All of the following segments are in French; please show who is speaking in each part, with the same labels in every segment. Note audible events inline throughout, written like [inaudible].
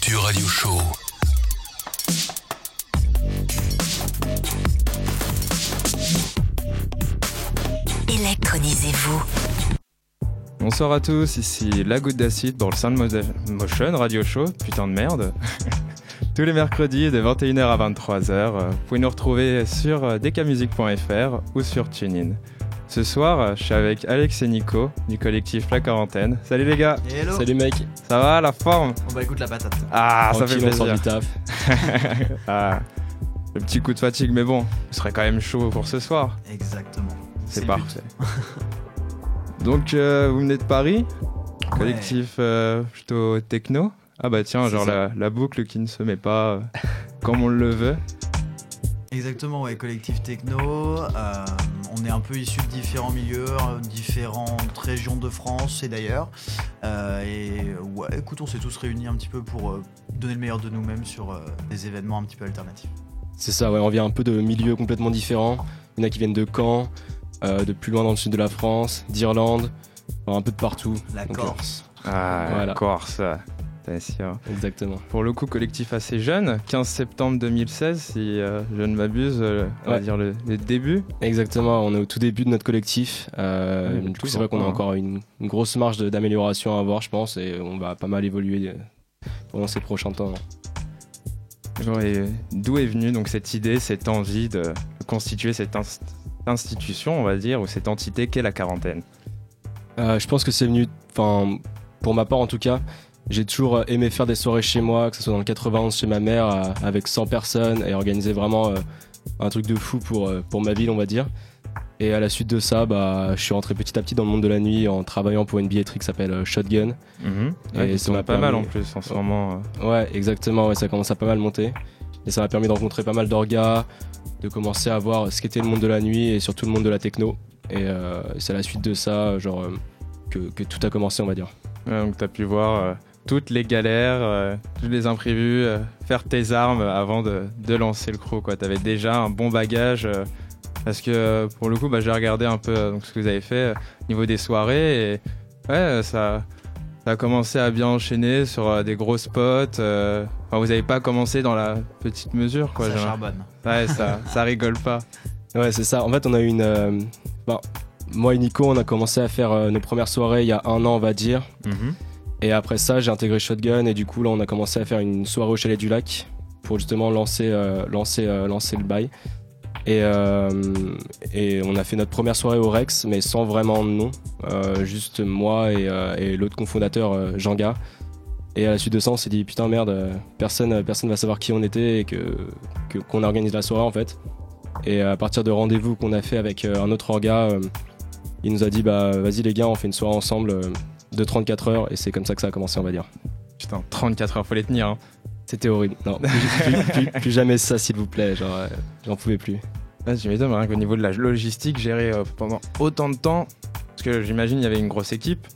Speaker 1: Culture Radio Show.
Speaker 2: Électronisez-vous.
Speaker 3: Bonsoir à tous, ici La Goutte d'Acide dans le Sound Motion Radio Show, putain de merde. [laughs] Tous les mercredis de 21h à 23h, vous pouvez nous retrouver sur dkmusic.fr ou sur TuneIn. Ce soir, je suis avec Alex et Nico du collectif La Quarantaine. Salut les gars
Speaker 4: Hello
Speaker 5: Salut mec
Speaker 3: Ça va, la forme?
Speaker 4: On va écouter la patate.
Speaker 3: Ah, ça fait
Speaker 5: Tranquille, on sort
Speaker 3: plaisir
Speaker 5: du taf. [laughs]
Speaker 3: Ah, Le petit coup de fatigue, mais bon, vous serez quand même chaud pour ce soir.
Speaker 4: Exactement.
Speaker 3: C'est parfait. [laughs] Donc, euh, vous venez de Paris. Collectif euh, plutôt techno Ah bah tiens, genre la boucle qui ne se met pas euh, comme on le veut.
Speaker 4: Exactement, ouais, collectif techno. euh, on est un peu issus de différents milieux, euh, différentes régions de France et d'ailleurs. Euh, et ouais, écoute, on s'est tous réunis un petit peu pour euh, donner le meilleur de nous-mêmes sur euh, des événements un petit peu alternatifs.
Speaker 5: C'est ça, ouais, on vient un peu de milieux complètement différents. Il y en a qui viennent de Caen, euh, de plus loin dans le sud de la France, d'Irlande, enfin, un peu de partout.
Speaker 4: La
Speaker 5: Donc,
Speaker 4: Corse.
Speaker 3: Ah,
Speaker 5: Voilà.
Speaker 3: Corse, sûr.
Speaker 5: Exactement.
Speaker 3: Pour le coup, collectif assez jeune, 15 septembre 2016, si euh, je ne m'abuse, euh, on va dire le, le début.
Speaker 5: Exactement, on est au tout début de notre collectif. Euh, du coup, c'est vrai qu'on a
Speaker 3: hein.
Speaker 5: encore une, une grosse marge d'amélioration à avoir, je pense, et on va pas mal évoluer pendant ces prochains temps.
Speaker 3: D'où est venue donc cette idée, cette envie de constituer cette inst- institution, on va dire, ou cette entité qu'est la quarantaine?
Speaker 5: Je pense que c'est venu, enfin, pour ma part en tout cas, j'ai toujours euh, aimé faire des soirées chez moi, que ce soit dans le 91 chez ma mère, euh, avec 100 personnes, et organiser vraiment euh, un truc de fou pour, pour ma ville, on va dire. Et à la suite de ça, bah, je suis rentré petit à petit dans le monde de la nuit en travaillant pour une billetterie qui s'appelle Shotgun.
Speaker 3: Ouais,
Speaker 5: Et
Speaker 3: qui
Speaker 5: ça m'a
Speaker 3: pas mal en plus en ce moment.
Speaker 5: Ouais, exactement, ouais, ça commence à pas mal monter. Et ça m'a permis de rencontrer pas mal d'orgas, de commencer à voir ce qu'était le monde de la nuit et surtout le monde de la techno. Et euh, c'est à la suite de ça, genre, que, que tout a commencé, on va dire.
Speaker 3: Ouais, donc tu as pu voir toutes les galères, euh, tous les imprévus, euh, faire tes armes avant de, de lancer le crew. Tu avais déjà un bon bagage. euh, parce que pour le coup, bah, j'ai regardé un peu donc, ce que vous avez fait euh, au niveau des soirées. Et ouais, ça, ça a commencé à bien enchaîner sur euh, des gros spots. euh, enfin, vous n'avez pas commencé dans la petite mesure. Quoi,
Speaker 4: ça
Speaker 3: j'ai-
Speaker 4: charbonne.
Speaker 3: ouais, ça, [laughs] ça rigole pas.
Speaker 5: Ouais, c'est ça. En fait, on a eu une. euh, bah, moi et Nico, on a commencé à faire euh, nos premières soirées il y a un an, on va dire. Et après ça, j'ai intégré Shotgun et du coup, là, on a commencé à faire une soirée au Chalet du Lac pour justement lancer, euh, lancer, euh, lancer le bail. Et, euh, et on a fait notre première soirée au Rex, mais sans vraiment de nom. Juste moi et, l'autre cofondateur, Jean-Ga. Et à la suite de ça, on s'est dit putain merde, personne, personne va savoir qui on était et que que- qu'on organise la soirée en fait. Et à partir de rendez-vous qu'on a fait avec un autre orga, il nous a dit bah vas-y les gars, on fait une soirée ensemble de 34 heures et c'est comme ça que ça a commencé, on va dire.
Speaker 3: Putain, 34 heures, faut les tenir. hein.
Speaker 5: C'était horrible. Non, [laughs] plus, plus- plus- plus jamais ça s'il vous plaît, genre euh, j'en pouvais plus.
Speaker 3: Ah, m'étonnes, rien qu'au niveau de la logistique, gérer euh, pendant autant de temps, parce que j'imagine il y avait une grosse équipe.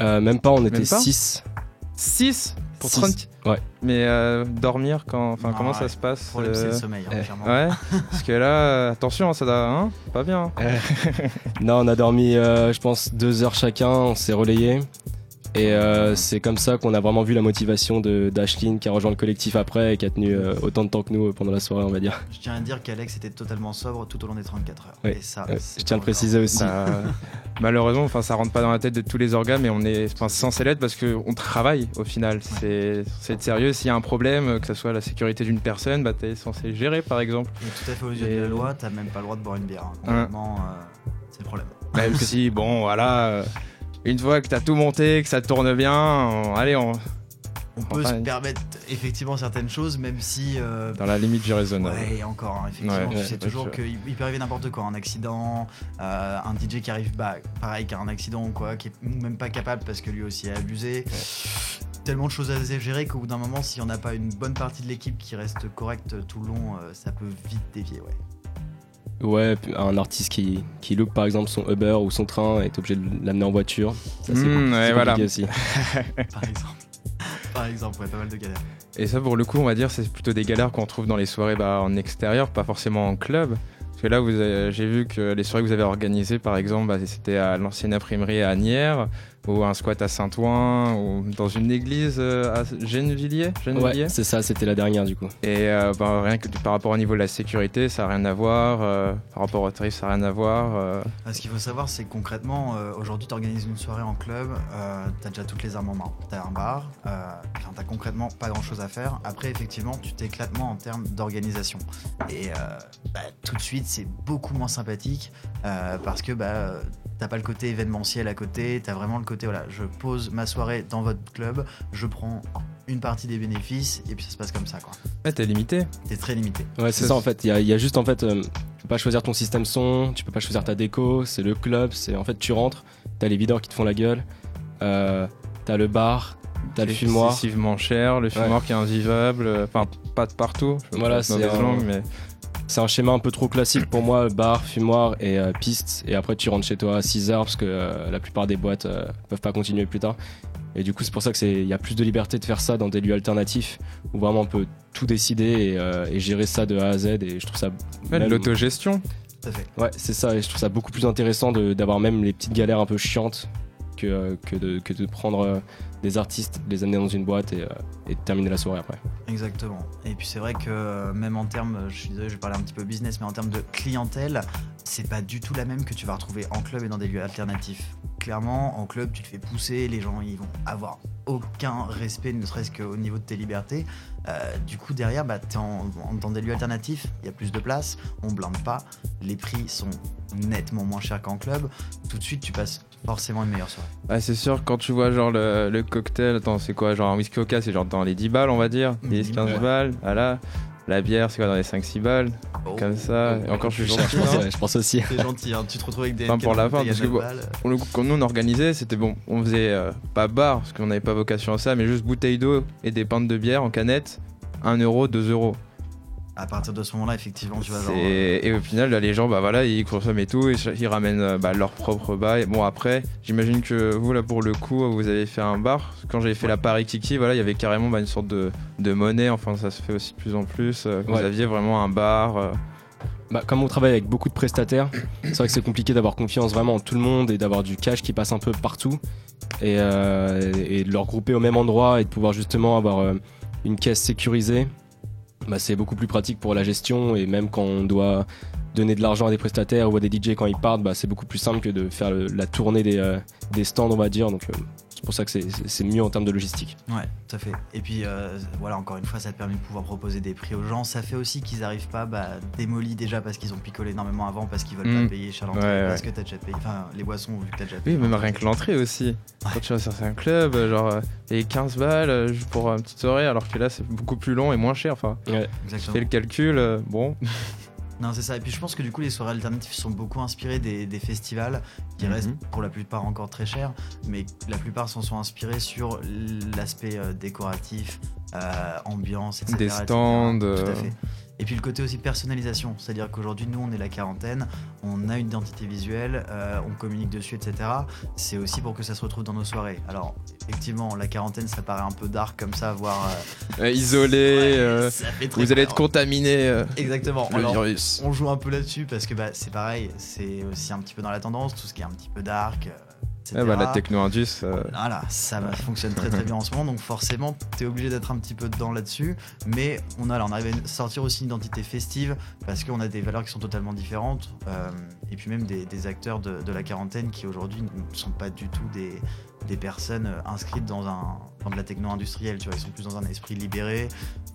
Speaker 5: Euh, même pas, on était
Speaker 3: Même pas
Speaker 5: 6.
Speaker 3: 6 pour
Speaker 5: Six.
Speaker 3: 30
Speaker 5: Ouais.
Speaker 3: Mais euh, dormir, quand, enfin,
Speaker 4: Ah
Speaker 3: comment
Speaker 4: ouais.
Speaker 3: ça se passe
Speaker 4: Problème, c'est
Speaker 3: euh,
Speaker 4: le sommeil, hein,
Speaker 5: eh,
Speaker 4: clairement.
Speaker 3: Ouais, [laughs] parce que là, euh, attention, ça doit. Hein pas bien. [laughs]
Speaker 5: Non, on a dormi, euh, je pense, deux heures chacun, on s'est relayé. Et euh, c'est comme ça qu'on a vraiment vu la motivation de d'Ashlyn qui a rejoint le collectif après et qui a tenu euh, autant de temps que nous euh, pendant la soirée, on va dire.
Speaker 4: Je tiens à dire qu'Alex était totalement sobre tout au long des 34 heures.
Speaker 5: Oui.
Speaker 4: Et ça,
Speaker 5: Ouais, je tiens à le préciser aussi.
Speaker 3: Bah, [laughs] malheureusement, enfin, ça rentre pas dans la tête de tous les organes, mais on est censé l'être parce qu'on travaille au final. C'est sérieux. S'il y a un problème, que ce soit la sécurité d'une personne, bah, t'es censé le gérer par exemple.
Speaker 4: Et tout à fait aux yeux
Speaker 3: Et-
Speaker 4: de la loi, t'as même pas le droit de boire une bière. hein.
Speaker 3: Hein.
Speaker 4: Euh, c'est le problème.
Speaker 3: Même si, bon, voilà. Une fois que t'as tout monté, que ça tourne bien, on- allez, on,
Speaker 4: On peut
Speaker 3: Enfin,
Speaker 4: se permettre effectivement certaines choses, même si. euh,
Speaker 3: dans la limite du raisonnable.
Speaker 4: Ouais, encore, hein, effectivement,
Speaker 3: Ouais,
Speaker 4: tu
Speaker 3: ouais,
Speaker 4: sais toujours qu'il il peut arriver n'importe quoi, un accident, euh, un DJ qui arrive, bah, pareil, qui a un accident ou quoi, qui est même pas capable parce que lui aussi a abusé. Tellement de choses à gérer qu'au bout d'un moment, s'il n'y en a pas une bonne partie de l'équipe qui reste correcte tout le long, euh, ça peut vite dévier, ouais.
Speaker 5: Ouais, un artiste qui, qui loupe par exemple son Uber ou son train et est obligé de l'amener en voiture. Ça, c'est
Speaker 3: Mmh, ouais, voilà.
Speaker 5: compliqué aussi. [laughs]
Speaker 4: Par exemple. Par exemple, ouais, pas mal de galères.
Speaker 3: Et ça, pour le coup, on va dire, c'est plutôt des galères qu'on trouve dans les soirées bah, en extérieur, pas forcément en club. Parce que là, vous avez- j'ai vu que les soirées que vous avez organisées, par exemple, bah, c'était à l'ancienne imprimerie à Agnières, ou un squat à Saint-Ouen, ou dans une église euh, à Gennevilliers. Gennevilliers.
Speaker 5: Ouais, c'est ça, c'était la dernière du coup.
Speaker 3: Et euh, bah, rien que par rapport au niveau de la sécurité, ça n'a rien à voir. euh, par rapport au tarif, ça n'a rien à voir. euh.
Speaker 4: Ah, Ce qu'il faut savoir, c'est que concrètement, euh, aujourd'hui, tu organises une soirée en club, euh, tu as déjà toutes les armes en main. Tu as un bar, euh, enfin, tu concrètement pas grand chose à faire. Après, effectivement, tu t'éclates moins en termes d'organisation. Et euh, bah, tout de suite, c'est beaucoup moins sympathique euh, parce que bah, t'as pas le côté événementiel à côté, tu as vraiment le côté voilà, je pose ma soirée dans votre club, je prends une partie des bénéfices et puis ça se passe comme ça. quoi.
Speaker 3: Ouais, t'es limité.
Speaker 4: T'es très limité.
Speaker 5: Ouais, c'est
Speaker 3: Ça,
Speaker 5: en fait. Il y, a- il y a juste en fait, euh, tu peux pas choisir ton système son, tu peux pas choisir ta déco. C'est le club. C'est en fait, tu rentres, t'as les videurs qui te font la gueule, euh, t'as le bar, t'as le
Speaker 3: C'est
Speaker 5: fumoir.
Speaker 3: excessivement cher, le fumoir qui est invivable. euh, Enfin, pas de partout. je
Speaker 5: Voilà, c'est
Speaker 3: mais
Speaker 5: C'est un schéma un peu trop classique pour moi, bar, fumoir et euh, piste. Et après, tu rentres chez toi à 6 heures parce que euh, la plupart des boîtes euh, peuvent pas continuer plus tard. Et du coup, c'est pour ça que c'est il y a plus de liberté de faire ça dans des lieux alternatifs où vraiment on peut tout décider et, euh, et gérer ça de A à Z. Et je trouve ça
Speaker 3: ouais,
Speaker 5: même-
Speaker 3: l'autogestion.
Speaker 4: Tout à fait.
Speaker 5: Ouais, c'est ça, et je trouve ça beaucoup plus intéressant de- d'avoir même les petites galères un peu chiantes que, euh, que, de, que de prendre euh, des artistes, les amener dans une boîte et, euh, et terminer la soirée après.
Speaker 4: Exactement. Et puis c'est vrai que euh, même en termes, je suis désolé, je vais parler un petit peu business, mais en termes de clientèle, c'est pas du tout la même que tu vas retrouver en club et dans des lieux alternatifs. Clairement, en club, tu te fais pousser, les gens ils vont avoir aucun respect, ne serait-ce qu'au niveau de tes libertés. Euh, du coup, derrière, bah, t'es en, en- dans des lieux alternatifs, il y a plus de place, on blinde pas, les prix sont nettement moins chers qu'en club. Tout de suite, tu passes forcément une meilleure soirée.
Speaker 3: Ah, c'est sûr, quand tu vois genre le, le cocktail, attends, c'est quoi Genre un whisky coca, c'est genre dans les 10 balles, on va dire?
Speaker 4: Mm,
Speaker 3: 10, 15
Speaker 5: ouais.
Speaker 3: balles. Voilà. La bière, c'est quoi dans les 5-6 balles? Comme ça. Et encore, je suis
Speaker 5: Je
Speaker 3: gentil.
Speaker 5: pense,
Speaker 3: hein.
Speaker 5: ouais, je pense aussi.
Speaker 4: C'est gentil, hein. tu te retrouves avec des
Speaker 3: Enfin, pour la fin, parce que
Speaker 4: 9
Speaker 3: bon,
Speaker 4: balles.
Speaker 3: Pour le coup, quand nous on organisait, c'était bon. On faisait euh, pas bar, parce qu'on n'avait pas vocation à ça, mais juste bouteille d'eau et des pintes de bière en canette. 1 euro, 2 euros.
Speaker 4: À partir de ce moment-là, effectivement, tu vas genre.
Speaker 3: C'est- Et au final, là, les gens, bah voilà, ils consomment et tout, et ils ramènent euh, bah, leur propre bail. Bon, après, j'imagine que vous, là, pour le coup, vous avez fait un bar. Quand j'avais fait la Paris Kiki, voilà, il y avait carrément bah, une sorte de, de monnaie. Enfin, ça se fait aussi de plus en plus. Euh, Vous
Speaker 5: Ouais.
Speaker 3: aviez vraiment un bar. euh,
Speaker 5: Bah, comme on travaille avec beaucoup de prestataires, c'est vrai que c'est compliqué d'avoir confiance vraiment en tout le monde et d'avoir du cash qui passe un peu partout et, euh, et de le regrouper au même endroit et de pouvoir justement avoir euh, une caisse sécurisée. Bah, c'est beaucoup plus pratique pour la gestion et même quand on doit donner de l'argent à des prestataires ou à des DJ quand ils partent, bah, c'est beaucoup plus simple que de faire la tournée des, euh, des stands, on va dire. Donc euh, pour ça que c'est- mieux en termes de logistique.
Speaker 4: Ouais, tout à fait. Et puis euh, voilà, encore une fois, ça te permet de pouvoir proposer des prix aux gens. Ça fait aussi qu'ils arrivent pas bah, démolis déjà parce qu'ils ont picolé énormément avant, parce qu'ils veulent pas payer cher l'entrée,
Speaker 3: Ouais,
Speaker 4: parce
Speaker 3: ouais.
Speaker 4: que t'as déjà payé. Enfin, les boissons, vu que t'as déjà
Speaker 3: Oui,
Speaker 4: payé.
Speaker 3: même rien que l'entrée aussi. Quand tu vas sur un club, euh, genre, euh, et 15 balles juste pour une petite soirée, alors que là, c'est beaucoup plus long et moins cher. Enfin,
Speaker 4: Exactement.
Speaker 3: fais le calcul, euh, bon. [laughs]
Speaker 4: Non, c'est ça. Et puis je pense que du coup, les soirées alternatives sont beaucoup inspirées des, des festivals qui
Speaker 3: Mhm.
Speaker 4: restent pour la plupart encore très chers, mais la plupart s'en sont inspirés sur l'aspect euh, décoratif, euh, ambiance, etc.
Speaker 3: Des
Speaker 4: etc.
Speaker 3: stands,
Speaker 4: Tout
Speaker 3: euh.
Speaker 4: à fait. Et puis le côté aussi personnalisation, c'est-à-dire qu'aujourd'hui, nous, on est la quarantaine, on a une identité visuelle, euh, on communique dessus, etc. C'est aussi pour que ça se retrouve dans nos soirées. Alors, effectivement, la quarantaine, ça paraît un peu dark comme ça, voire euh,
Speaker 3: Euh, isolé,
Speaker 4: ouais, ça fait très
Speaker 3: vous allez être contaminé. euh,
Speaker 4: Exactement.
Speaker 3: le
Speaker 4: Alors,
Speaker 3: virus.
Speaker 4: on joue un peu là-dessus parce que bah, c'est pareil, c'est aussi un petit peu dans la tendance, tout ce qui est un petit peu dark,
Speaker 3: bah, la techno-indus. euh,
Speaker 4: Voilà, ça fonctionne très très bien en ce moment, donc forcément, t'es obligé d'être un petit peu dedans là-dessus. Mais on a, là, on arrive à sortir aussi une identité festive parce qu'on a des valeurs qui sont totalement différentes. euh, et puis même des, des acteurs de, de la quarantaine qui aujourd'hui ne sont pas du tout des, des personnes euh, inscrites dans, un, dans de la techno industrielle. Tu vois, ils sont plus dans un esprit libéré,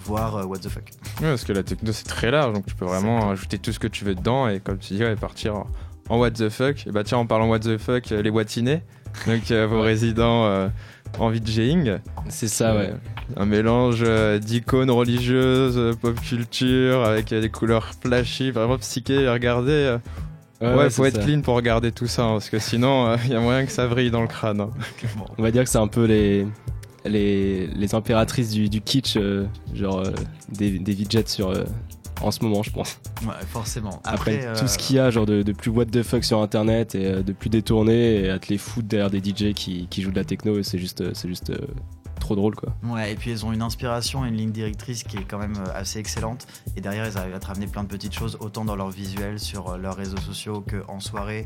Speaker 4: voire euh, what the fuck.
Speaker 3: Ouais, parce que la techno c'est très large, donc tu peux vraiment ajouter tout ce que tu veux dedans et comme tu dis, ouais, partir en, what the fuck. Et bah tiens, en parlant what the fuck, euh, les Watinés, donc euh, vos résidents euh, en VJing.
Speaker 5: C'est ça, ouais.
Speaker 3: Un mélange d'icônes religieuses, pop culture, avec des couleurs flashy, vraiment psyché à regarder. euh. Ouais, faut être
Speaker 5: ça.
Speaker 3: clean pour regarder tout ça, hein, parce que sinon, il y a moyen que ça vrille dans le crâne. hein. [laughs]
Speaker 5: On va dire que c'est un peu les, les, les impératrices du, du kitsch, euh, genre euh, des, des widgets sur, en ce moment, je pense.
Speaker 4: Ouais, forcément.
Speaker 5: Après,
Speaker 4: Après,
Speaker 5: tout
Speaker 4: euh,
Speaker 5: ce qu'il y a, genre de, de plus what the fuck sur internet et euh, de plus détourné et à te les foutre derrière des DJ qui, qui jouent de la techno, et c'est juste, euh, c'est juste euh, trop drôle quoi.
Speaker 4: Ouais, et puis elles ont une inspiration et une ligne directrice qui est quand même assez excellente. Et derrière, elles arrivent à te ramener plein de petites choses, autant dans leur visuel, sur leurs réseaux sociaux qu'en soirée.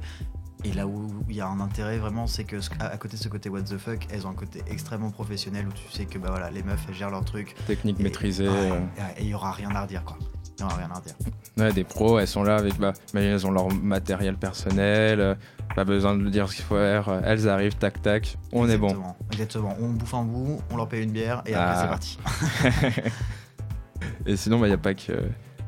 Speaker 4: Et là où il y a un intérêt vraiment, c'est que à côté de ce côté what the fuck, elles ont un côté extrêmement professionnel où tu sais que bah voilà, les meufs elles gèrent leur truc.
Speaker 3: Technique
Speaker 4: Et-
Speaker 3: maîtrisée.
Speaker 4: ouais, ouais, Et il y aura rien à redire quoi. Rien à.
Speaker 3: Ouais, des pros, elles sont là avec, bah, mais elles ont leur matériel personnel, euh, pas besoin de dire ce qu'il faut faire, euh, elles arrivent, tac tac, on est bon.
Speaker 4: Exactement, Exactement. On bouffe un bout, on leur paye une bière et après
Speaker 3: Ah.
Speaker 4: c'est parti. [laughs]
Speaker 3: Et sinon, il n'y a pas que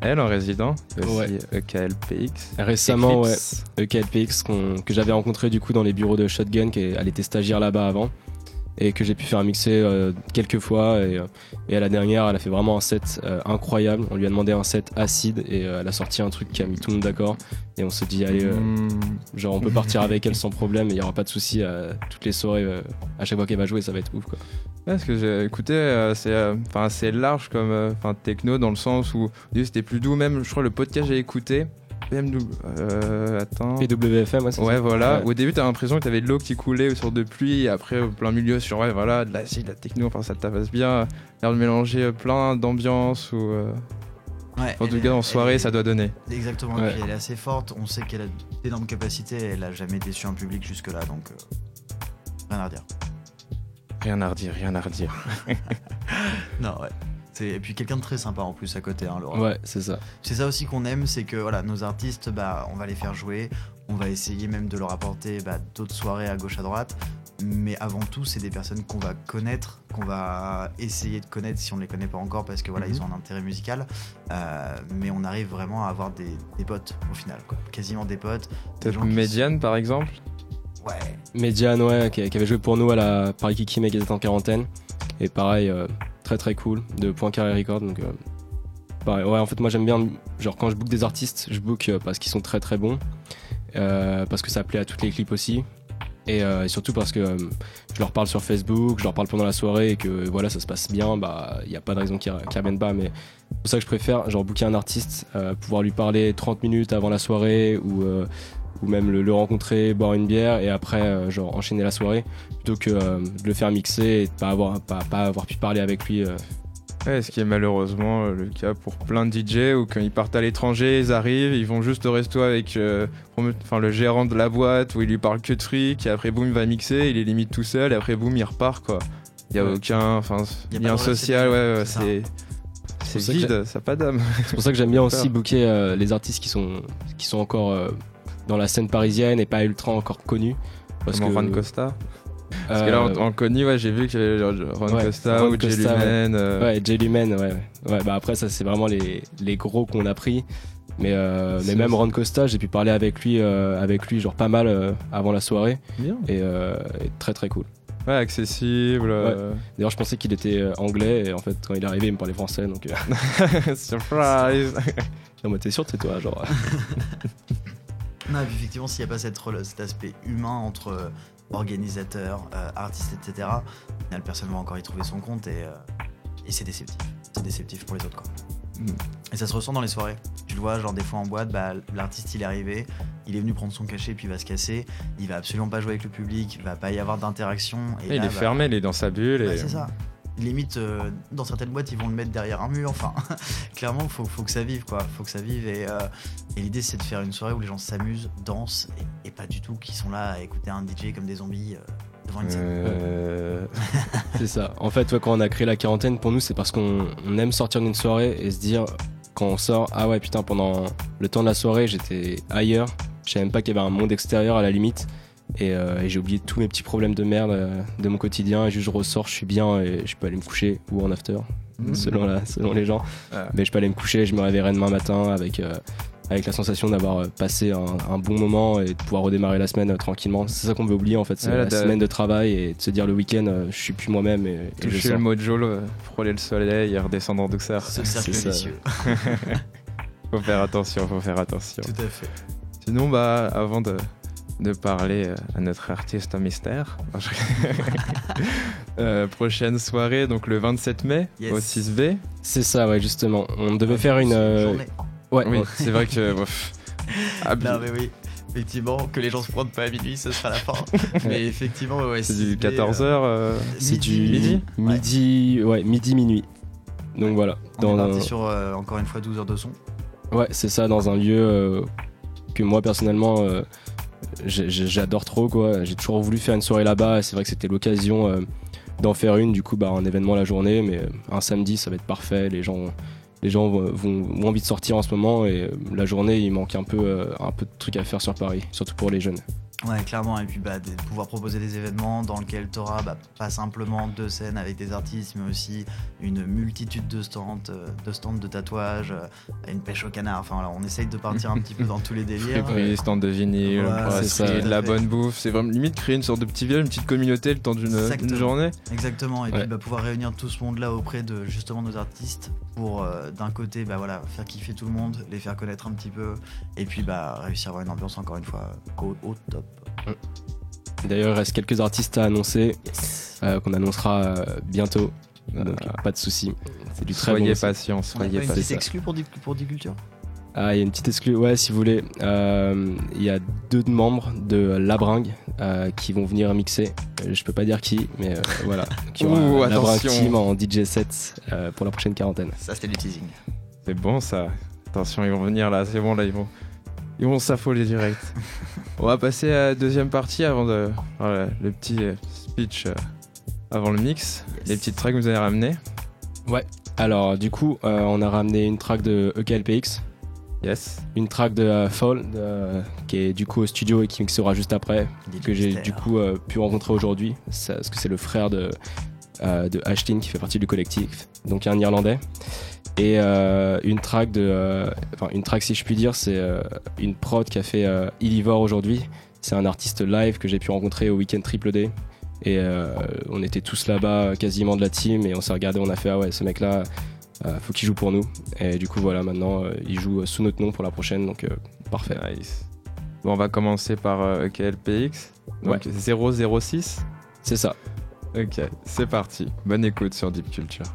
Speaker 3: elle en résident, il y a aussi
Speaker 5: Ouais.
Speaker 3: EKLPX.
Speaker 5: Récemment, ouais,
Speaker 3: Eclipse.
Speaker 5: EKLPX qu'on- que j'avais rencontré du coup dans les bureaux de Shotgun, qui est- elle était stagiaire là-bas avant, et que j'ai pu faire mixer euh, quelques fois. Et, euh, et à la dernière, elle a fait vraiment un set euh, incroyable. On lui a demandé un set acide et euh, elle a sorti un truc qui a mis tout le monde d'accord. Et on s'est dit, allez, euh,
Speaker 3: Mm,
Speaker 5: genre on peut partir avec elle [laughs] sans problème, et il n'y aura pas de souci à toutes les soirées. à chaque fois qu'elle va jouer, ça va être ouf quoi.
Speaker 3: Ouais, ce que j'ai écouté, c'est enfin assez large comme techno dans le sens où au début, c'était plus doux. Même, je crois, le podcast j'ai écouté, PMW, euh, attends.
Speaker 5: PWFM, ouais,
Speaker 3: Ouais,
Speaker 5: ça
Speaker 3: voilà.
Speaker 5: Ouais.
Speaker 3: Au début, t'as l'impression que t'avais de l'eau qui coulait sur de pluie, et après, au plein milieu, sur ouais, voilà, de l'acide, de la techno, enfin, ça tabasse bien. L'air de mélanger euh, plein d'ambiances ou. euh,
Speaker 4: Ouais,
Speaker 3: en tout
Speaker 4: est-
Speaker 3: cas, en soirée,
Speaker 4: est-
Speaker 3: ça doit donner.
Speaker 4: Exactement,
Speaker 5: Ouais.
Speaker 4: et puis elle est assez forte. On sait qu'elle a d'énormes capacités. Elle a jamais déçu un public jusque-là, donc euh, rien à redire.
Speaker 3: Rien à redire, rien à redire. [laughs]
Speaker 4: Non, ouais. Et puis quelqu'un de très sympa en plus à côté, hein, Laura.
Speaker 5: Ouais, c'est ça.
Speaker 4: C'est ça aussi qu'on aime, c'est que voilà, nos artistes, bah, on va les faire jouer, on va essayer même de leur apporter bah, d'autres soirées à gauche à droite. Mais avant tout, c'est des personnes qu'on va connaître, qu'on va essayer de connaître si on ne les connaît pas encore, parce que voilà,
Speaker 3: Mhm.
Speaker 4: ils ont un intérêt musical. Euh, mais on arrive vraiment à avoir des, des potes au final, quoi. quasiment des potes.
Speaker 3: Peut-être Médiane, par exemple
Speaker 4: Ouais.
Speaker 5: Médiane, ouais, qui, qui avait joué pour nous à la Paris Kiki mais qui était en quarantaine. Et pareil, euh, très très cool, de Poincaré Record. Donc, euh, ouais, en fait, moi j'aime bien, genre quand je book des artistes, je book euh, parce qu'ils sont très très bons, euh, parce que ça plaît à toutes les clips aussi. Et, surtout parce que je leur parle sur Facebook, je leur parle pendant la soirée et que voilà, ça se passe bien, bah il n'y a pas de raison qu'ils qu'ils reviennent pas. Mais c'est pour ça que je préfère genre booker un artiste, pouvoir lui parler 30 minutes avant la soirée ou, ou même le, le rencontrer, boire une bière et après euh, genre enchaîner la soirée plutôt que euh, de le faire mixer et de pas avoir, pas, pas avoir pu parler avec lui. euh.
Speaker 3: Ouais, ce qui est malheureusement euh, le cas pour plein de DJ où quand ils partent à l'étranger, ils arrivent, ils vont juste au resto avec euh, enfin, le gérant de la boîte où il lui parle que de fric, et après boum il va mixer, il est limite tout seul, et après boum il repart quoi. Il y a aucun enfin, lien social, ouais, ouais,
Speaker 4: c'est
Speaker 3: c'est vide, ça pas d'âme.
Speaker 5: C'est pour ça que j'aime bien [laughs] aussi booker euh, les artistes qui sont, qui sont encore euh, dans la scène parisienne et pas ultra encore connus. Parce
Speaker 3: Comme
Speaker 5: que,
Speaker 3: Ron Costa. Parce
Speaker 5: euh,
Speaker 3: que là en, en connu, ouais, j'ai vu avait genre Ron
Speaker 5: Ouais,
Speaker 3: Costa
Speaker 5: Ron
Speaker 3: ou Jay
Speaker 5: Costa,
Speaker 3: Lumen, euh,
Speaker 5: Ouais, Jay Lumen, ouais. ouais. Ouais, bah après, ça, c'est vraiment les, les gros qu'on a pris. Mais, euh, mais même Ron Costa, j'ai pu parler avec lui, euh, avec lui genre pas mal euh, avant la soirée.
Speaker 3: bien.
Speaker 5: Et, euh, et très très cool.
Speaker 3: Ouais, accessible. euh,
Speaker 5: D'ailleurs, je pensais qu'il était euh, anglais. Et en fait, quand il est arrivé, il me parlait français. Donc, euh, [laughs]
Speaker 3: Surprise. [laughs]
Speaker 5: non, mais t'es sûr que c'est toi, genre. [laughs]
Speaker 4: Non, et puis effectivement, s'il n'y a pas cette, cet aspect humain entre euh, organisateur, euh, artiste, etc., final, personne ne va encore y trouver son compte et, euh, et c'est déceptif. C'est déceptif pour les autres, quoi.
Speaker 3: Mm.
Speaker 4: Et ça se ressent dans les soirées. Tu le vois, genre des fois en boîte, bah, l'artiste il est arrivé, il est venu prendre son cachet puis il va se casser, il va absolument pas jouer avec le public, il va pas y avoir d'interaction. Et
Speaker 3: il
Speaker 4: là,
Speaker 3: est
Speaker 4: bah,
Speaker 3: fermé, il est dans sa bulle.
Speaker 4: bah,
Speaker 3: et...
Speaker 4: c'est ça. Limite, euh, dans certaines boîtes, ils vont le mettre derrière un mur. Enfin, [laughs] clairement, faut, faut que ça vive, quoi. Faut que ça vive. Et, euh, et l'idée, c'est de faire une soirée où les gens s'amusent, dansent, et, et pas du tout qui sont là à écouter un DJ comme des zombies euh, devant une scène.
Speaker 3: Euh, [laughs]
Speaker 5: C'est ça. En fait, ouais, quand on a créé la quarantaine, pour nous, c'est parce qu'on on aime sortir d'une soirée et se dire, quand on sort, ah ouais, putain, pendant le temps de la soirée, j'étais ailleurs. Je savais même pas qu'il y avait un monde extérieur à la limite. Et, euh, et j'ai oublié tous mes petits problèmes de merde euh, de mon quotidien. Et juste, je ressors, je suis bien et je peux aller me coucher ou en after,
Speaker 3: Mhm.
Speaker 5: selon, la, selon les gens. Mais je peux aller me coucher, je me réveillerai demain matin avec, euh, avec la sensation d'avoir passé un, un bon moment et de pouvoir redémarrer la semaine euh, tranquillement. C'est ça qu'on veut oublier en fait, c'est
Speaker 3: Ouais,
Speaker 5: la semaine de travail et de se dire le week-end, euh, je suis plus moi-même et, et je
Speaker 3: Toucher
Speaker 5: sors.
Speaker 3: le mojo, le- frôler le soleil et redescendre en douceur.
Speaker 4: Ce cercle
Speaker 5: c'est ça.
Speaker 4: vicieux. [laughs]
Speaker 3: Faut faire attention, faut faire attention.
Speaker 4: Tout à fait.
Speaker 3: Sinon, bah, avant de, de parler euh, à notre artiste mystère, [laughs] euh, prochaine soirée, donc le 27 mai
Speaker 4: Yes.
Speaker 3: au 6B.
Speaker 5: C'est ça, ouais, justement. On devait faire une. Euh. Ouais,
Speaker 3: Oui, c'est vrai que. Ah,
Speaker 4: Non, mais oui. effectivement, que les gens se pointent pas à minuit, ce sera la fin. [laughs] Mais effectivement, ouais,
Speaker 3: C'est du
Speaker 4: ciblé,
Speaker 3: 14h.
Speaker 4: euh,
Speaker 5: C'est du
Speaker 3: midi
Speaker 5: midi, ouais, midi minuit. Donc voilà.
Speaker 4: On est
Speaker 5: Dans
Speaker 4: parti
Speaker 5: un-
Speaker 4: sur euh, encore une fois 12 heures de son.
Speaker 5: Ouais, c'est ça, dans un lieu euh, que moi personnellement euh, j'adore trop quoi. J'ai toujours voulu faire une soirée là-bas. C'est vrai que c'était l'occasion euh, d'en faire une. Du coup, bah, un événement la journée, mais euh, un samedi ça va être parfait. Les gens, les gens vont, vont- ont envie de sortir en ce moment et euh, la journée il manque un peu, un peu de trucs à faire sur Paris, surtout pour les jeunes.
Speaker 4: Ouais, clairement. Et puis bah, de pouvoir proposer des événements dans lesquels tu auras bah, pas simplement deux scènes avec des artistes, mais aussi une multitude de stands, euh, de stands de tatouages, euh, une pêche au canard. Enfin, voilà, on essaye de partir un petit peu dans tous les délires. [laughs]
Speaker 3: Friperie, stand de vinyle,
Speaker 5: ça,
Speaker 3: de la
Speaker 4: fait.
Speaker 3: bonne bouffe. C'est vraiment limite créer une sorte de petit village, une petite communauté le temps d'une journée.
Speaker 4: Exactement, et
Speaker 5: Ouais.
Speaker 4: puis bah, pouvoir réunir tout ce monde-là auprès de justement nos artistes pour euh, d'un côté bah, voilà, faire kiffer tout le monde, les faire connaître un petit peu, et puis bah, réussir à avoir une ambiance encore une fois au, au top.
Speaker 5: D'ailleurs, il reste quelques artistes à annoncer euh, qu'on annoncera euh, bientôt. Donc pas de souci. C'est du très
Speaker 3: Soyez
Speaker 5: bon
Speaker 4: a
Speaker 3: soyez
Speaker 4: petite
Speaker 3: patients.
Speaker 4: exclue pour, pour Diculture?
Speaker 5: Ah, il y a une petite exclue, ouais, si vous voulez. Euh, Il y a deux membres de Labringue euh, qui vont venir mixer. Euh, Je peux pas dire qui, mais euh, voilà. [laughs] Aura
Speaker 3: Ouh,
Speaker 5: un Labringue. Team en DJ set euh, pour la prochaine quarantaine.
Speaker 4: Ça c'était du teasing.
Speaker 3: C'est bon ça. Attention, ils vont venir là, c'est bon là, ils vont, ils vont s'affoler direct. [laughs] On va passer à la deuxième partie avant de, voilà, le petit speech euh, avant le mix,
Speaker 4: Yes.
Speaker 3: les petites tracks que vous avez ramenées.
Speaker 5: Alors, du coup, euh, on a ramené une track de EKLPX,
Speaker 3: Yes.
Speaker 5: une track de euh, Fall, de- qui est du coup au studio et qui mixera juste après, que j'ai du coup euh, pu rencontrer aujourd'hui, parce que c'est le frère de, euh, de Ashton qui fait partie du collectif, donc un Irlandais. Et euh, une track de, euh, enfin une track si je puis dire, c'est euh, une prod qui a fait euh, Illivore aujourd'hui. C'est un artiste live que j'ai pu rencontrer au week-end Triple D. Et euh, on était tous là-bas, quasiment de la team, et on s'est regardé, on a fait ah ouais ce mec-là, euh, faut qu'il joue pour nous. Et du coup voilà, maintenant euh, il joue sous notre nom pour la prochaine, donc euh, parfait.
Speaker 3: Nice. Bon, on va commencer par euh, KLPX. Donc 006.
Speaker 5: C'est ça.
Speaker 3: Ok, c'est parti. Bonne écoute sur Deep Culture.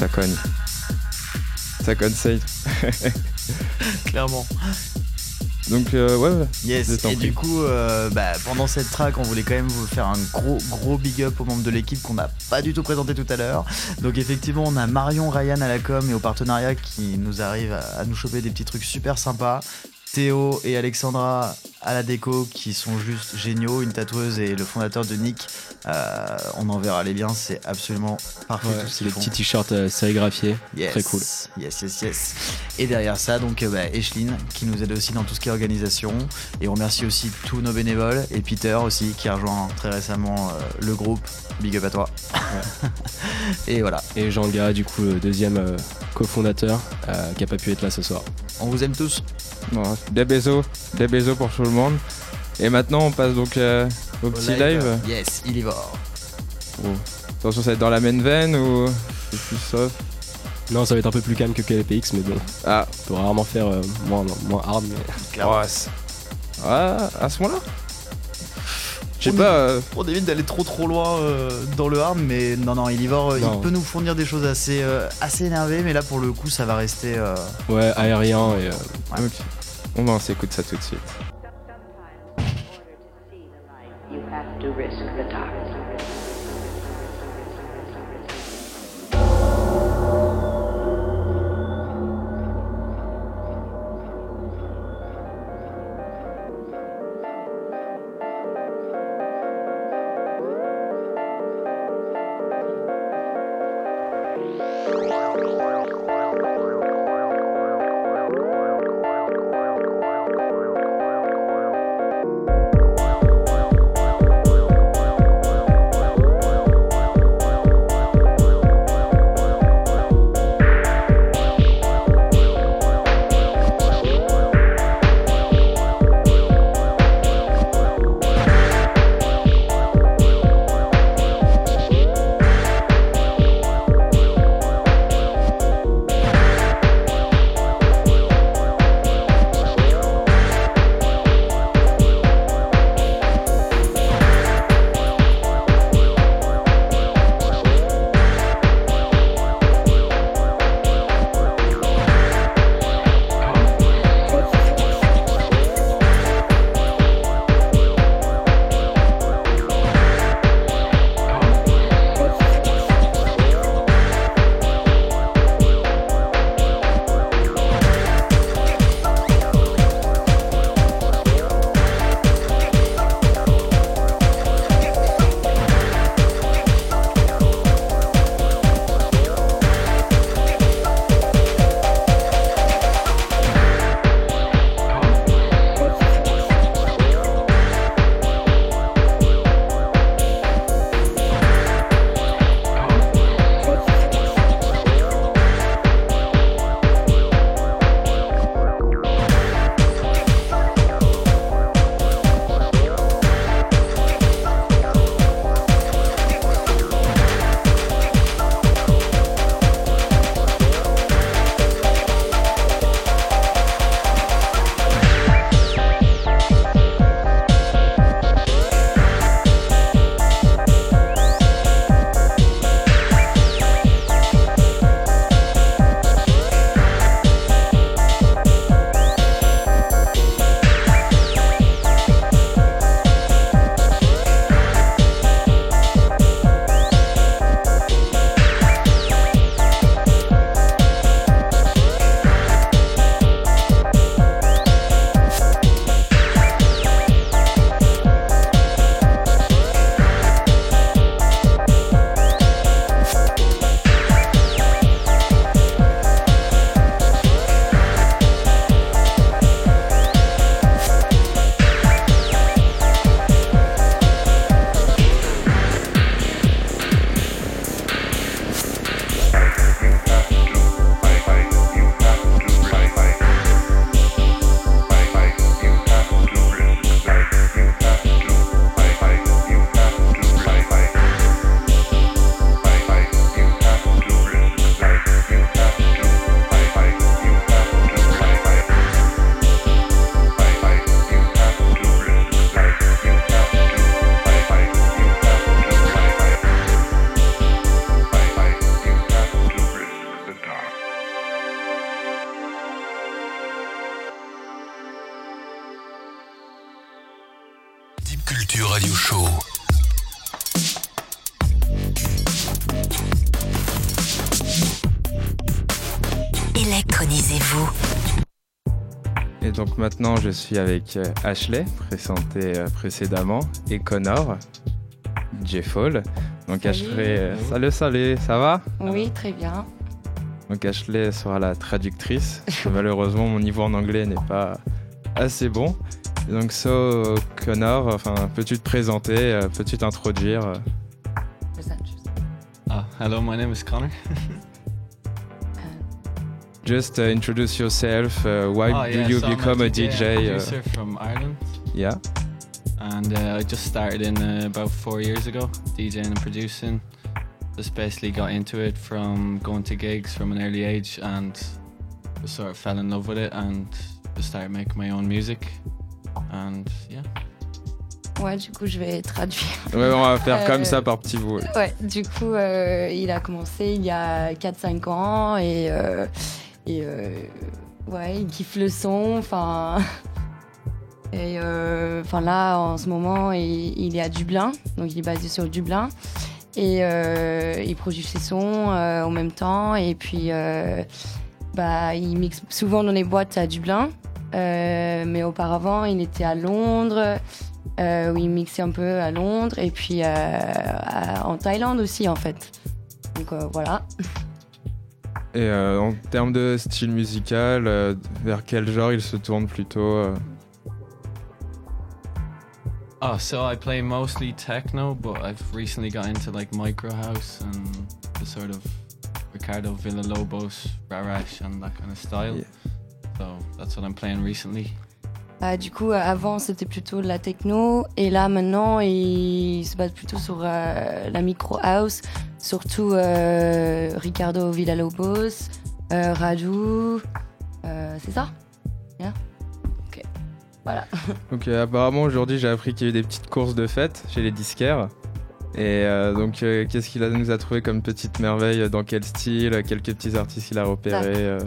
Speaker 3: Ça cogne. Ça cogne safe. [laughs]
Speaker 4: Clairement.
Speaker 3: Donc euh, ouais,
Speaker 4: Yes. Et du coup, euh, bah, pendant cette track, on voulait quand même vous faire un gros gros big up aux membres de l'équipe qu'on n'a pas du tout présenté tout à l'heure. Donc effectivement, on a Marion, Ryan à la com et au partenariat qui nous arrive à nous choper des petits trucs super sympas. Théo et Alexandra à la déco qui sont juste géniaux, une tatoueuse et le fondateur de Nick. Euh, on en verra les liens, c'est absolument parfait.
Speaker 5: c'est les petits t-shirts euh, sérigraphiés, très cool.
Speaker 4: Yes, yes, yes. Et derrière ça, donc euh, bah, qui nous aide aussi dans tout ce qui est organisation. Et on remercie aussi tous nos bénévoles et Peter aussi qui a rejoint très récemment le groupe. Big up à toi. [laughs] et voilà.
Speaker 5: Et Jean Gars, du coup, le deuxième cofondateur qui a pas pu être là ce soir.
Speaker 4: On vous aime tous.
Speaker 3: des bisous, des bisous pour tout le monde. Et maintenant, on passe donc euh, au, petit live.
Speaker 4: Yes, il y va.
Speaker 3: Attention, ça va être dans la main veine ou c'est plus soft
Speaker 5: Non, ça va être un peu plus calme que KLPX, mais bon. Ah. On peut rarement faire euh, moins, moins hard, mais.
Speaker 3: Ouais, ah, à ce moment-là je sais pas. Euh...
Speaker 4: On évite d'aller trop trop loin dans le hard, mais non, non, il y va. il peut nous fournir des choses assez, assez énervées, mais là pour le coup, ça va rester.
Speaker 5: Ouais, aérien et.
Speaker 3: Ouais. On va s'écoute ça tout de suite. Maintenant, je suis avec euh, Ashley, présenté euh, précédemment, et Connor, Jeffol. Donc
Speaker 6: Salut.
Speaker 3: Ashley, euh, salut, salut, ça va?
Speaker 6: Oui, très bien.
Speaker 3: Donc Ashley sera la traductrice. Malheureusement, mon niveau en anglais n'est pas assez bon. Et donc so, Connor, enfin, peux-tu te présenter, peux-tu t'introduire?
Speaker 7: Ah, hello, my name is Connor. [laughs]
Speaker 3: Just uh, introduce yourself. Uh, why
Speaker 7: oh,
Speaker 3: do you
Speaker 7: so I'm
Speaker 3: become a
Speaker 7: DJ and
Speaker 3: DJ? Uh,
Speaker 7: producer from Ireland,
Speaker 3: yeah.
Speaker 7: and uh, I just started in uh, about four years ago, DJing and producing. Just basically got into it from going to gigs from an early age, and just sort of fell in love with it, and just started making my own music. And yeah,
Speaker 6: Ouais, du coup, je vais traduire.
Speaker 3: Ouais, on va faire
Speaker 6: Euh,
Speaker 3: comme ça par petits bouts.
Speaker 6: Ouais, du coup, euh, il a commencé il y a 4-5 ans et, euh, et euh, ouais, il kiffe le son. Enfin, [laughs] et euh, enfin là, en ce moment, il, est à Dublin, donc il est basé sur Dublin. Et euh, il produit ses sons en même temps. Et puis, bah, il mixe souvent dans les boîtes à Dublin. Mais auparavant, il était à Londres, euh, où il mixait un peu à Londres, et puis en Thaïlande aussi, en fait. Donc voilà. [laughs]
Speaker 3: Et euh, en termes de style musical, euh, vers quel genre il se tourne plutôt euh,
Speaker 7: oh, so I play mostly techno, but I've recently got into like micro house and the sort of Ricardo Villalobos, Rarash, and that kind of style.
Speaker 3: Yeah.
Speaker 7: So that's what I'm playing recently.
Speaker 6: Bah, du coup, avant, c'était plutôt la techno, et là, maintenant, il se base plutôt sur euh, la micro house, surtout euh, Ricardo Villalobos, euh, Radu. c'est ça? Bien? Ok. Voilà. [laughs]
Speaker 3: Donc apparemment aujourd'hui j'ai appris qu'il y a eu des petites courses de fête chez les disquaires. Et donc qu'est-ce qu'il a, nous a trouvé comme petite merveille Dans quel style Quelques petits artistes qu'il a repérés euh?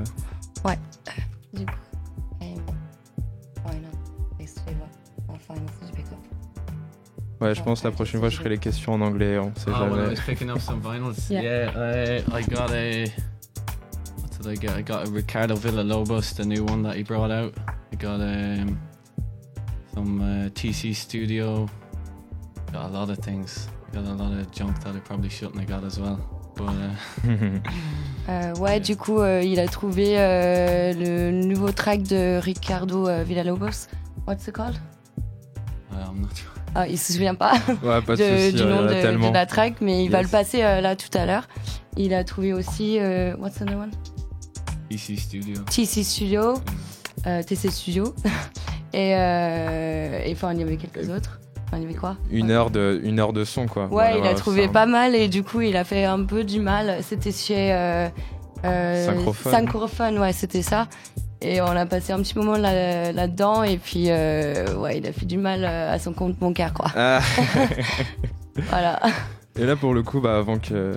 Speaker 6: Du coup. Ouais, je
Speaker 3: pense la prochaine fois je ferai les questions en anglais, on sait
Speaker 7: Oh, when I
Speaker 3: jamais.
Speaker 7: was picking up some vinyls,
Speaker 6: Yeah.
Speaker 7: yeah, I, I got a. What did I get? I got a Ricardo Villalobos, the new one that he brought out. I got um, some uh, TC Studio. Got a lot of things. Got a lot of junk that I probably shouldn't have got as well. But uh, [laughs]
Speaker 6: Euh, ouais, du coup, euh, il a trouvé euh, le nouveau track de Ricardo euh, Villalobos. What's it called?
Speaker 7: I'm not sure.
Speaker 6: Ah, il se souvient pas
Speaker 3: Ouais, pas de [laughs]
Speaker 6: de-
Speaker 3: soucis,
Speaker 6: du nom de, la track, mais il va le passer euh, là tout à l'heure. Il a trouvé aussi, euh, what's the other one
Speaker 7: TC Studio.
Speaker 6: TC Studio, euh, TC Studio, [laughs] et enfin il y avait quelques autres. Il y avait quoi?
Speaker 3: Une heure de, une heure de son quoi.
Speaker 6: Ouais, il a trouvé pas mal et du coup il a fait un peu du mal. C'était chez euh,
Speaker 3: Synchrophone.
Speaker 6: Synchrophone, ouais, c'était ça. Et on a passé un petit moment là- là-dedans et puis euh, ouais, il a fait du mal euh, à son compte bancaire quoi.
Speaker 3: Ah. [laughs]
Speaker 6: Voilà.
Speaker 3: Et là pour le coup, bah, avant que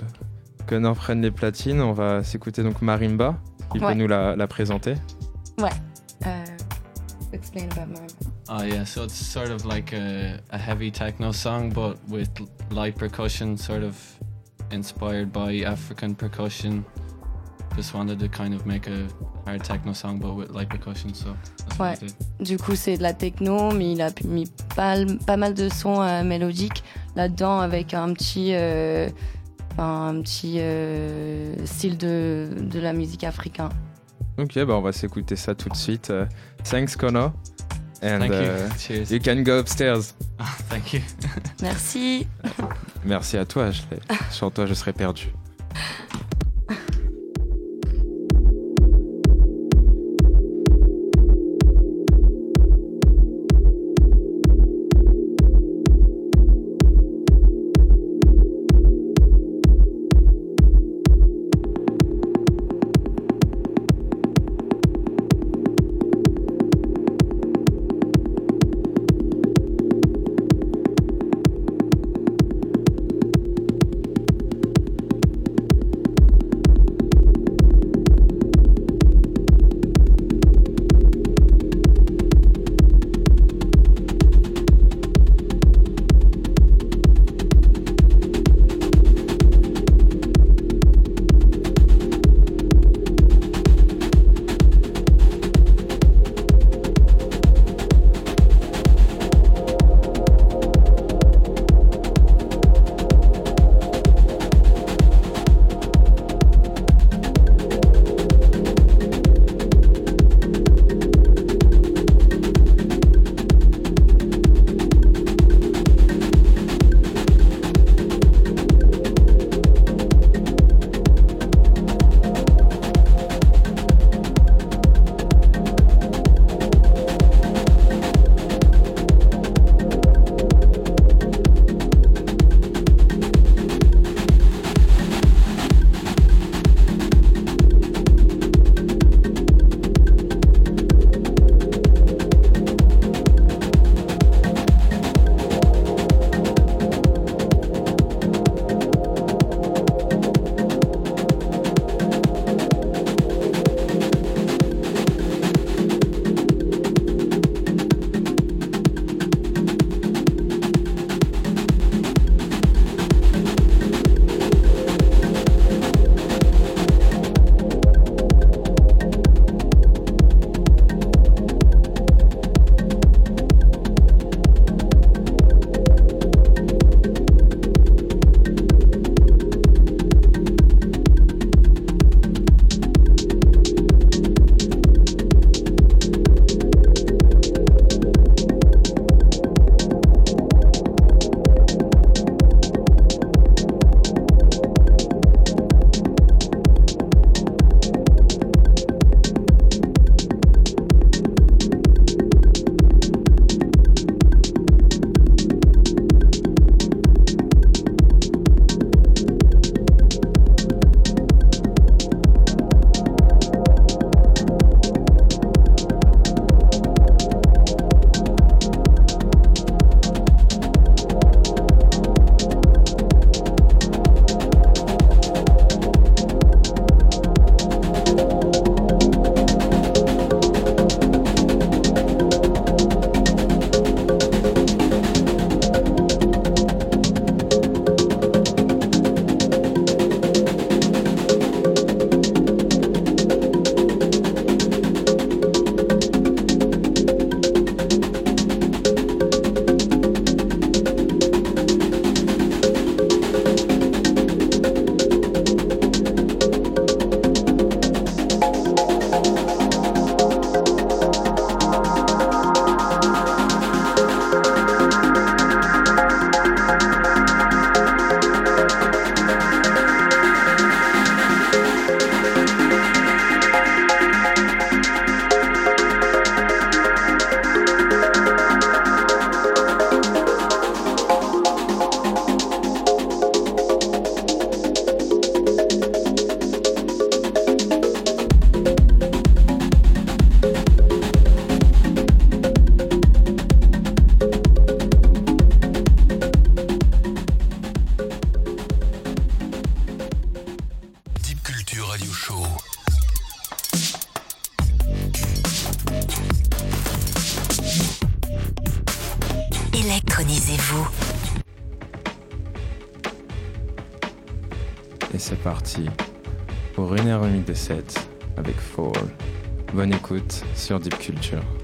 Speaker 3: Connor prenne les platines, on va s'écouter donc Marimba, qui
Speaker 6: Ouais.
Speaker 3: peut nous la, la présenter.
Speaker 6: Euh, explain about Marimba.
Speaker 7: Oh yeah, so it's sort of like a, a heavy techno song, but with l- light percussion, sort of inspired by African percussion. Just wanted to kind of make a hard techno song, but with light percussion. So
Speaker 6: Ouais. Du coup, c'est de la techno, mais il a mis pas, pas mal de sons euh, mélodiques là-dedans avec un petit, euh, enfin, un petit euh, style de, de la musique africain.
Speaker 3: Ok, bah on va s'écouter ça tout de suite. Euh, thanks Connor. And
Speaker 7: Thank
Speaker 3: uh,
Speaker 7: you. Cheers.
Speaker 3: you can go upstairs. [laughs]
Speaker 7: Thank you.
Speaker 6: Merci.
Speaker 3: Merci à toi, Ashley. Sans toi, je serais perdu. Sur Deep Culture.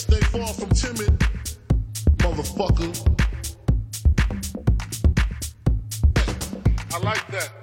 Speaker 1: Stay far from timid. Motherfucker. I like that.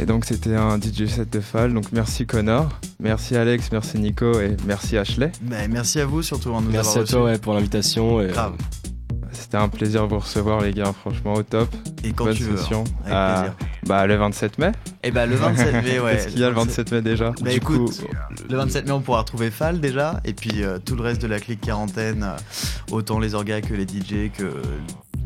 Speaker 3: Et donc c'était un DJ set de Fall. Donc merci Connor, merci Alex, merci Nico et merci Ashley.
Speaker 4: Mais merci à vous surtout hein, de nous
Speaker 5: Merci
Speaker 4: avoir
Speaker 5: à toi ouais, pour l'invitation. et,
Speaker 4: Grave.
Speaker 3: C'était un plaisir de vous recevoir les gars, franchement au top.
Speaker 4: Et quand
Speaker 3: Bonne
Speaker 4: tu veux. hein. Avec plaisir.
Speaker 3: Bah le 27 mai.
Speaker 4: Et bah le 27 mai, ouais.
Speaker 3: Qu'est-ce qu'il y a le 27 mai déjà?
Speaker 4: Bah
Speaker 3: Du
Speaker 4: écoute,
Speaker 3: coup,
Speaker 4: le 27 mai, on pourra retrouver Fall déjà, et puis euh, tout le reste de la clique quarantaine, euh, autant les orgas que les DJ, que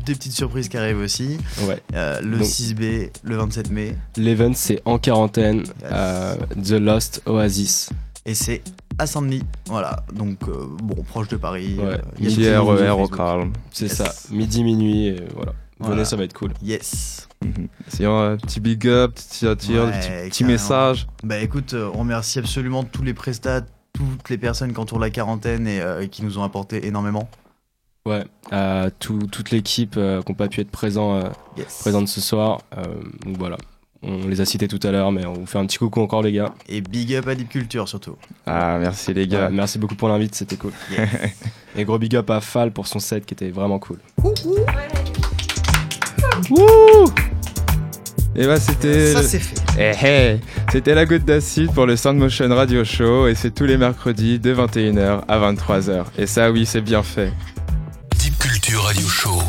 Speaker 4: des petites surprises qui arrivent aussi.
Speaker 5: Ouais.
Speaker 4: Euh, le
Speaker 5: Donc-
Speaker 4: 6B, le 27 mai,
Speaker 5: L'event c'est en quarantaine,
Speaker 4: Yes.
Speaker 5: euh, The Lost Oasis.
Speaker 4: et c'est à Saint-Denis. Voilà, donc euh, bon, proche de Paris.
Speaker 5: Ouais.
Speaker 4: euh, y a
Speaker 3: RER
Speaker 4: sur
Speaker 3: au calme.
Speaker 5: C'est
Speaker 4: Yes.
Speaker 5: ça, midi, minuit, et voilà.
Speaker 4: Voilà.
Speaker 5: Venez, ça va être cool.
Speaker 4: Yes.
Speaker 3: Mhm. Sinon, euh, petit big up, petit petit, message.
Speaker 4: Bah écoute, euh, on remercie absolument tous les prestats, toutes les personnes qui entourent la quarantaine et euh, qui nous ont apporté énormément.
Speaker 5: Ouais, euh, tout- toute l'équipe euh, qui n'a pas pu être présent, euh,
Speaker 4: Yes.
Speaker 5: présente ce soir. euh, donc voilà, on les a cités tout à l'heure, mais on vous fait un petit coucou encore les gars.
Speaker 4: Et big up à Deep Culture surtout.
Speaker 3: Ah, merci les
Speaker 5: Ouais,
Speaker 3: gars.
Speaker 5: merci beaucoup pour l'invite, c'était cool.
Speaker 4: Yes. [laughs]
Speaker 5: Et gros big up à Fall pour son set qui était vraiment cool.
Speaker 3: Et bah c'était.
Speaker 4: Ça c'est fait.
Speaker 3: Eh, eh, C'était la goutte d'acide pour le Sound Motion Radio Show et c'est tous les mercredis de 21h à 23h. Et ça oui, c'est bien fait.
Speaker 2: Deep Culture Radio Show.